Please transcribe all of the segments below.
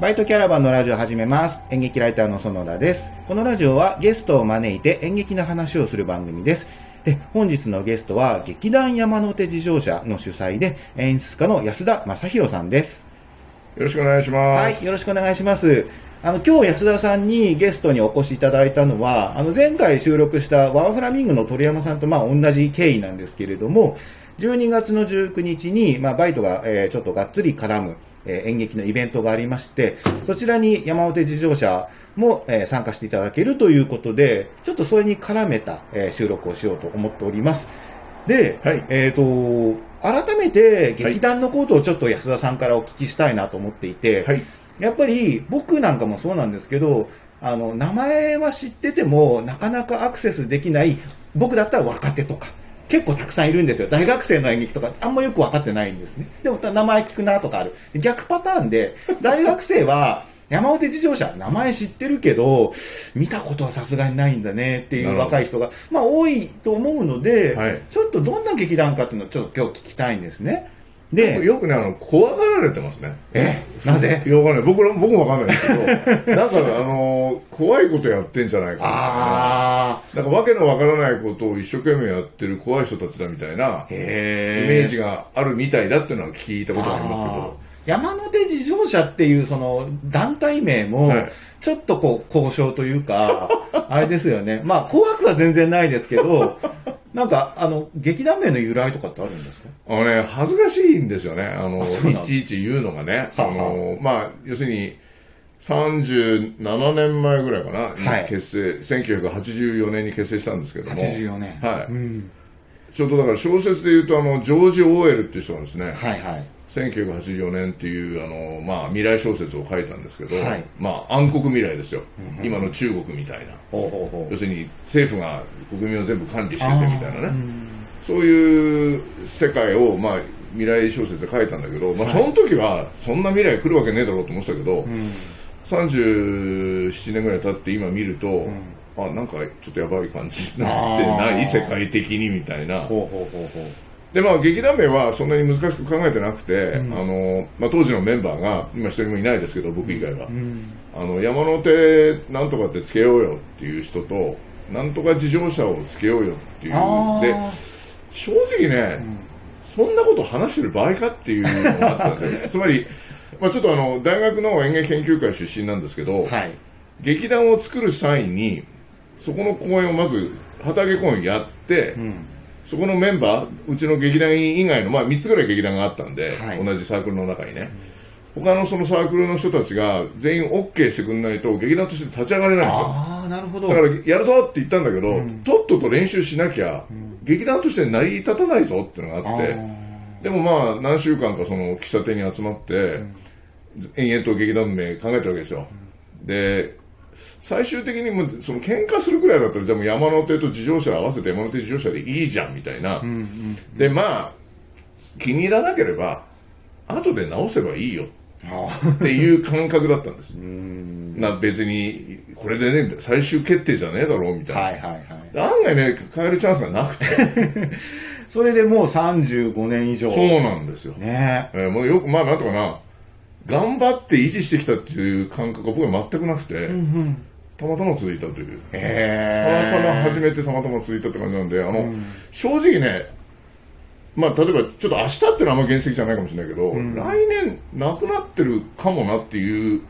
バイトキャラバンのラジオを始めます。演劇ライターの園田です。このラジオはゲストを招いて演劇の話をする番組です。で、本日のゲストは劇団山手自動車の主催で演出家の安田正宏さんです。よろしくお願いします。はい、よろしくお願いします。あの、今日安田さんにゲストにお越しいただいたのは、あの、前回収録したワーフラミングの鳥山さんとまあ同じ経緯なんですけれども、12月の19日に、まあ、バイトが、えーちょっとがっつり絡む、えー演劇のイベントがありまして、そちらに山手自動車も、えー参加していただけるということで、ちょっとそれに絡めた、えー収録をしようと思っております。で、はいえっ、と、改めて劇団のことをちょっと安田さんからお聞きしたいなと思っていて、はい。やっぱり僕なんかもそうなんですけど、あの、名前は知ってても、なかなかアクセスできない、僕だったら若手とか、結構たくさんいるんですよ。大学生の演劇とか、あんまよく分かってないんですね。でも、名前聞くなとかある。逆パターンで、大学生は、山手自動車、名前知ってるけど、見たことはさすがにないんだねっていう若い人が、まあ多いと思うので、はいちょっとどんな劇団かっていうのをちょっと今日聞きたいんですね。で、よくね、あの、怖がられてますね。え、なぜ？いや、わかんない。僕ら、僕もわかんないですけど、なんか、あの、怖いことやってんじゃないかな。あー。なんか、わけのわからないことを一生懸命やってる怖い人たちだみたいな、イへメージがあるみたいだっていうのは聞いたことがありますけど、山手自動車っていうその団体名もはいちょっとこう交渉というか、あれですよね。まあ怖くは全然ないですけど、なんかあの劇団名の由来とかってあるんですか？あのね、恥ずかしいんですよね。あの、あいちいち言うのがね。はああの、まあ、要するに、37年前ぐらいかな、はいに結成、1984年に結成したんですけども。84年はい。うん。ちょうどだから小説で言うと、あの、ジョージ・オーエルっていう人がですね、はいはい。1984年っていう、あの、まあ、未来小説を書いたんですけど、はいまあ、暗黒未来ですよ。今の中国みたいな。要。するに、政府が国民を全部管理しててみたいなね。そういう世界を、まあ、未来小説で書いたんだけど、まあ、その時は、そんな未来来るわけねえだろうと思ってたけど、37年ぐらい経って今見ると、あ、なんかちょっとやばい感じになってない、世界的にみたいな。ほうほうほうほう。で、まあ、劇団名はそんなに難しく考えてなくて、あの、まあ、当時のメンバーが、今一人もいないですけど、僕以外は。あの、山手なんとかってつけようよっていう人と、なんとか自動車をつけようよっていう。あで、ー正直ね、そんなこと話してる場合かっていうのがあったんですよ。つまり、まあ、ちょっとあの、大学の演劇研究会出身なんですけど、はい。劇団を作る際に、そこの公演をまず、畑公演やって、うん。そこのメンバー、うちの劇団員以外の、まあ、3つぐらい劇団があったんで、はい。同じサークルの中にね、他のそのサークルの人たちが全員 OK してくんないと、劇団として立ち上がれないんですよ。ああ、なるほど。だから、やるぞって言ったんだけど、とっとと練習しなきゃ、劇団として成り立たないぞっていうのがあって、でもまあ、何週間かその喫茶店に集まって、延々と劇団名考えてるわけですよ。で、最終的にもう、その喧嘩するくらいだったら、じゃあもう山手と自動車合わせて山手自動車でいいじゃん、みたいな。で、まあ、気に入らなければ、後で直せばいいよあっていう感覚だったんです。な別に、これでね、最終決定じゃねえだろう、みたいな。はいはいはい。案外ね、変えるチャンスがなくて。それでもう35年以上。そうなんですよ。ねえーもうよく、まあなんとかな、頑張って維持してきたっていう感覚は僕は全くなくて、たまたま続いたという。たまへたま始めてたまたま続いたって感じなんで、あの、正直ね、まあ例えばちょっと明日っていうのはあんま原石じゃないかもしれないけど、来年なくなってるかもなっていう、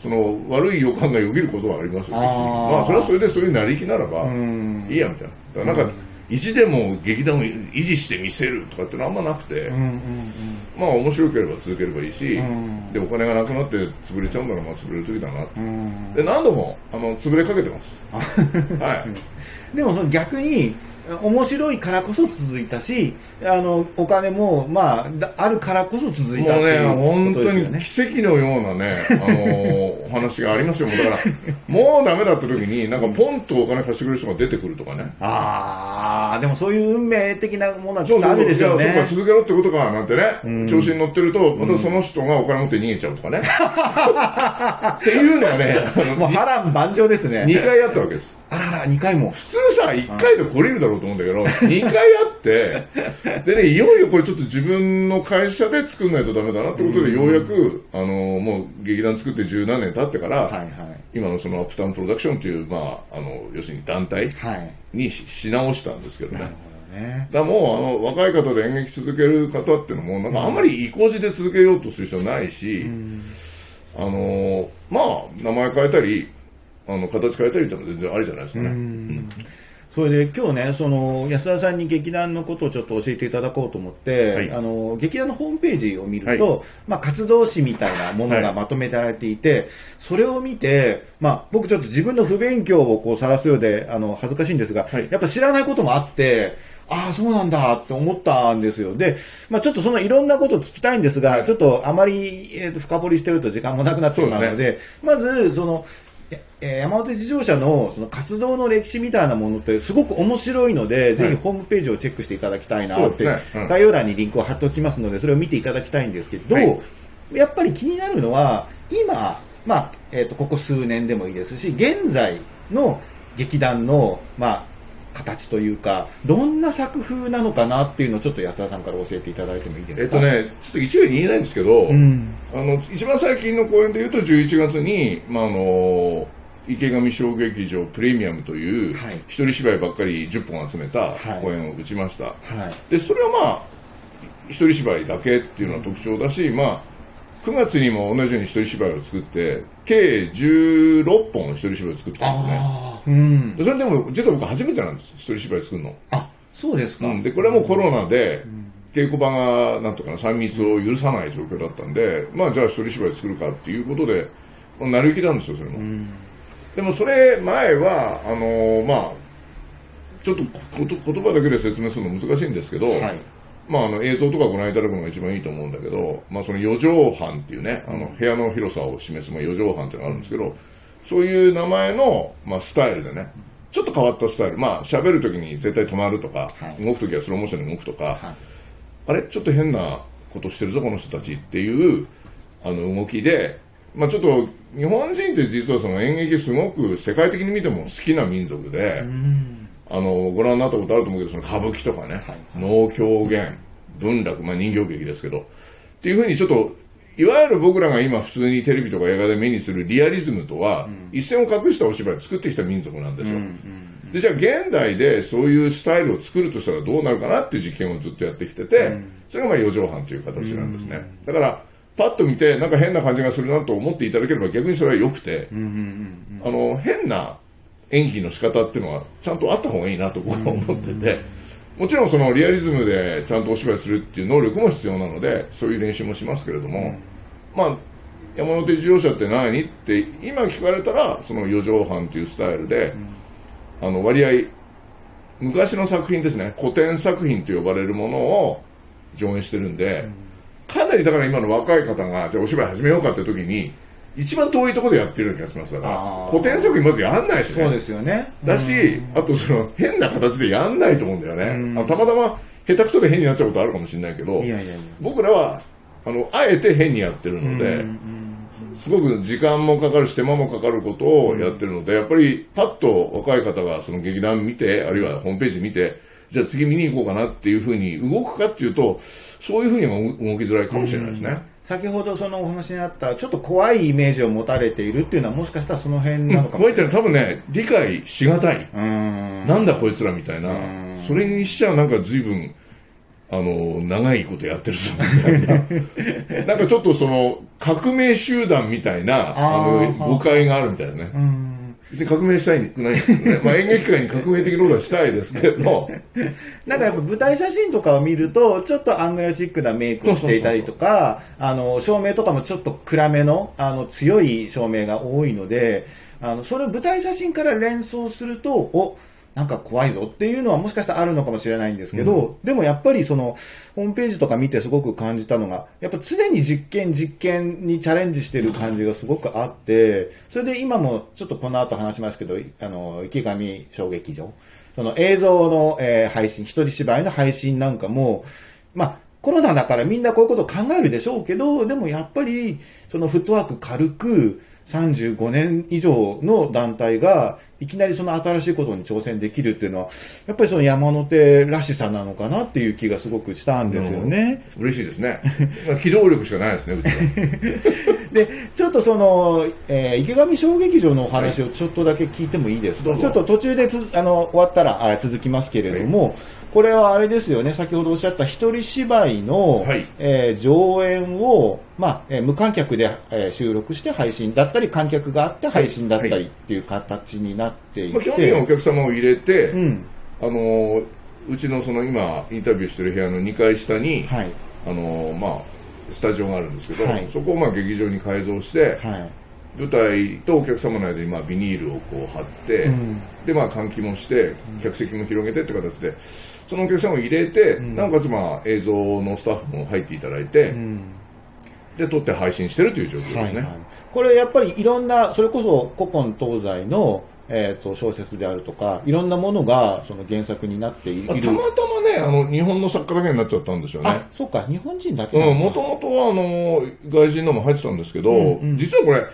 その悪い予感がよぎることはありますよ、まあそれはそれでそういうなりきならば、ん。いいやみたいな。だからなんか、意地でも劇団を維持してみせるとかってのはあんまなくて、うんうんまあ面白ければ続ければいいし、ん。でお金がなくなって潰れちゃうんならまあ潰れる時だな、うんうん。で何度もあの潰れかけてます。はい。でもその逆に面白いからこそ続いたしあのお金もまあだあるからこそ続いたっていう本当ことですよね。に奇跡のようなねあの お話がありますよ。もうだからもうダメだった時になんかポンとお金貸してくれる人が出てくるとかね。ああでもそういう運命的なものはきそうそうっとあるでしょうね。そうか続けろってことかなんてね、調子に乗ってるとまたその人がお金持って逃げちゃうとかね、っていうのがねもう波乱万丈ですね。2回あったわけですあらら、2回も。普通さ、1回で来れるだろうと思うんだけど、2回あって、でね、いよいよこれちょっと自分の会社で作んないとダメだなってことで、ようやく、あの、もう劇団作って十何年経ってから、はいはい。今のそのアップタウンプロダクションという、まあ、あの、要するに団体はい。にしし直したんですけどね。だもう、あの、若い方で演劇続ける方っていうのも、なんかあんまり意固地で続けようとする必要ないし、あの、まあ、名前変えたり、あの、形変えたりっも全然ありじゃないですかね。それで今日ね、その安田さんに劇団のことをちょっと教えていただこうと思って、はい。あの劇団のホームページを見ると、まあ、活動誌みたいなものがまとめられていて、それを見て、まあ、僕ちょっと自分の不勉強をこう晒すようであの恥ずかしいんですが、はい。やっぱ知らないこともあって、ああ、そうなんだって思ったんですよ。で、まあ、ちょっとそのいろんなことを聞きたいんですが、はい。ちょっとあまり、え深掘りしてると時間もなくなってしまうので、まず、その、えー山手自動車のその活動の歴史みたいなものってすごく面白いので、ぜひホームページをチェックしていただきたいなって、ね。うん。概要欄にリンクを貼っておきますので、それを見ていただきたいんですけど、はい。やっぱり気になるのは、今、まあ、えっ、と、ここ数年でもいいですし、現在の劇団の、まあ、形というか、どんな作風なのかなっていうのをちょっと安田さんから教えていただいてもいいですか？えっと。ね、ちょっと一概に言えないんですけど、うん。あの、一番最近の公演で言うと、11月に、まあ、あの、池上小劇場プレミアムという、はい一人芝居ばっかり10本集めたはい公演を打ちました。はい。で、それはまあ、一人芝居だけっていうのは特徴だし、まあ、9月にも同じように一人芝居を作って、計16本一人芝居を作ったんですね。うん。でそれでも、実は僕初めてなんです、一人芝居作るの。あ、そうですか。うん、でこれはもうコロナで、稽古場がなんとかな3密を許さない状況だったんで、まあじゃあ一人芝居作るかっていうことで、成り行きなんですよ、それも。でもそれ前は、あのーまあ、ちょっとこと言葉だけで説明するの難しいんですけど、はい。まあ、あの映像とかご覧いただくのが一番いいと思うんだけど、まあ、その四畳半っていうね、あの部屋の広さを示す、まあ、四畳半っていうのがあるんですけど、そういう名前の、まあ、スタイルでね、ちょっと変わったスタイル、まあ、喋るときに絶対止まるとか、はい。動くときはスローモーションで動くとか、はい。あれ？ちょっと変なことしてるぞ、この人たちっていう、あの、動きで、まあちょっと、日本人って実はその演劇すごく世界的に見ても好きな民族で、あの、ご覧になったことあると思うけど、その歌舞伎とかね、能狂言、文楽、まあ人形劇ですけど、っていうふうにちょっと、いわゆる僕らが今普通にテレビとか映画で目にするリアリズムとは、一線を画したお芝居を作ってきた民族なんですよ。で、じゃあ現代でそういうスタイルを作るとしたらどうなるかなっていう実験をずっとやってきてて、それがまあ四畳半という形なんですね。だから、パッと見てなんか変な感じがするなと思っていただければ逆にそれは良くて、あの、変な演技の仕方っていうのはちゃんとあった方がいいなと僕は思ってて、もちろんそのリアリズムでちゃんとお芝居するっていう能力も必要なので、そういう練習もしますけれども、まあ、山手自動車って何って今聞かれたら、その四畳半というスタイルで、あの割合、昔の作品ですね、古典作品と呼ばれるものを上演してるんで、かなりだから今の若い方が、じゃあお芝居始めようかって時に、一番遠いところでやってるような気がしますだから古典作品まずやんないしね。そうですよね。だし、あとその変な形でやんないと思うんだよね。たまたま下手くそで変になっちゃうことあるかもしれないけど、いやいやいや僕らは、あの、あえて変にやってるので、すごく時間もかかるし手間もかかることをやってるので、やっぱりパッと若い方がその劇団見て、あるいはホームページ見て、じゃあ次見に行こうかなっていうふうに動くかっていうと、そういうふうには動きづらいかもしれないですね。先ほどそのお話にあった、ちょっと怖いイメージを持たれているっていうのはもしかしたらその辺なのかもこういしれない。ったの多分ね、理解しがたい。なんだこいつらみたいなうん、それにしちゃなんか随分、あの、長いことやってるぞみたいな。なんかちょっとその、革命集団みたいな、あの、誤解があるみたいなね。うん革命したいくないですね。まあ演劇界に革命的なことはしたいですけど、なんかやっぱ舞台写真とかを見ると、ちょっとアングラチックなメイクをしていたりとか、あの、照明とかもちょっと暗めの、あの、強い照明が多いので、あの、それを舞台写真から連想すると、お、なんか怖いぞっていうのはもしかしたらあるのかもしれないんですけど、でもやっぱりその、ホームページとか見てすごく感じたのが、やっぱ常に実験実験にチャレンジしてる感じがすごくあって、それで今もちょっとこの後話しますけど、あの、池上小劇場、その映像の、えー配信、一人芝居の配信なんかも、まあ、コロナだからみんなこういうことを考えるでしょうけど、でもやっぱり、そのフットワーク軽く、35年以上の団体が、いきなりその新しいことに挑戦できるっていうのは、やっぱりその山手らしさなのかなっていう気がすごくしたんですよね。嬉しいですね。ま あ機動力しかないですね、うちは。で、ちょっとその、えー池上小劇場のお話をちょっとだけ聞いてもいいですか、どうぞちょっと途中でつあの終わったらあ続きますけれども、これはあれですよね、先ほどおっしゃった一人芝居の、はい。えー上演を、まあえー無観客で、えー収録して配信だったり、観客があって配信だったりっていう形になっていまあ、基本的て、にはお客様を入れて、うん、あのうちのその今インタビューしてる部屋の2階下に、はい、あのまあ、スタジオがあるんですけど、はい。そこをまあ劇場に改造して、はい、舞台とお客様の間にまあビニールをこう貼って、うん。でまあ換気もして客席も広げてって形でそのお客様を入れて、なおかつまあ映像のスタッフも入っていただいて、うん。で撮って配信してるという状況ですね、はいはい、これやっぱりいろんな、それこそ古今東西の、えー、と小説であるとか、いろんなものがその原作になっている。まあたまたまねあの日本の作家だけになっちゃったんですよね。あ、そうか、日本人だけうん、もとともとはあの外人のも入ってたんですけど、うんうん。実はこれ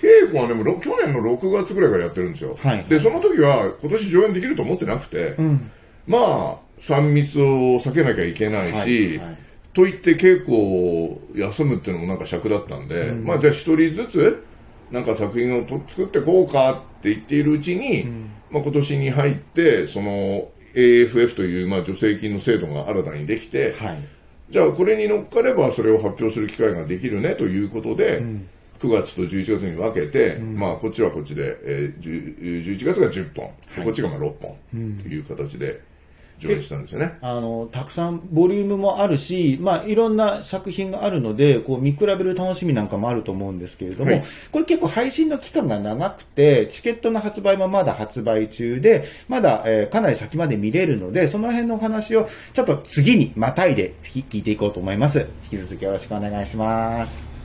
稽古はねも去年の6月ぐらいからやってるんですよ、はい。でその時は今年上演できると思ってなくて、うん。まあ3密を避けなきゃいけないし、はいはい。と言って稽古を休むっていうのもなんか尺だったんで、まあじゃあ一人ずつなんか作品をと作ってこうかって言っているうちに、まあ今年に入ってその AFF というまあ助成金の制度が新たにできて、はい。じゃあこれに乗っかればそれを発表する機会ができるねということで、9月と11月に分けて、まあこっちはこっちで、えー、10 11月が10本、こっちがまあ6本という形で上演したんですよね。あの、たくさんボリュームもあるし、まあ、いろんな作品があるので、こう、見比べる楽しみなんかもあると思うんですけれども、はいこれ結構配信の期間が長くて、チケットの発売もまだ発売中で、まだ、えーかなり先まで見れるので、その辺のお話を、ちょっと次にまたいで聞いていこうと思います。引き続きよろしくお願いします。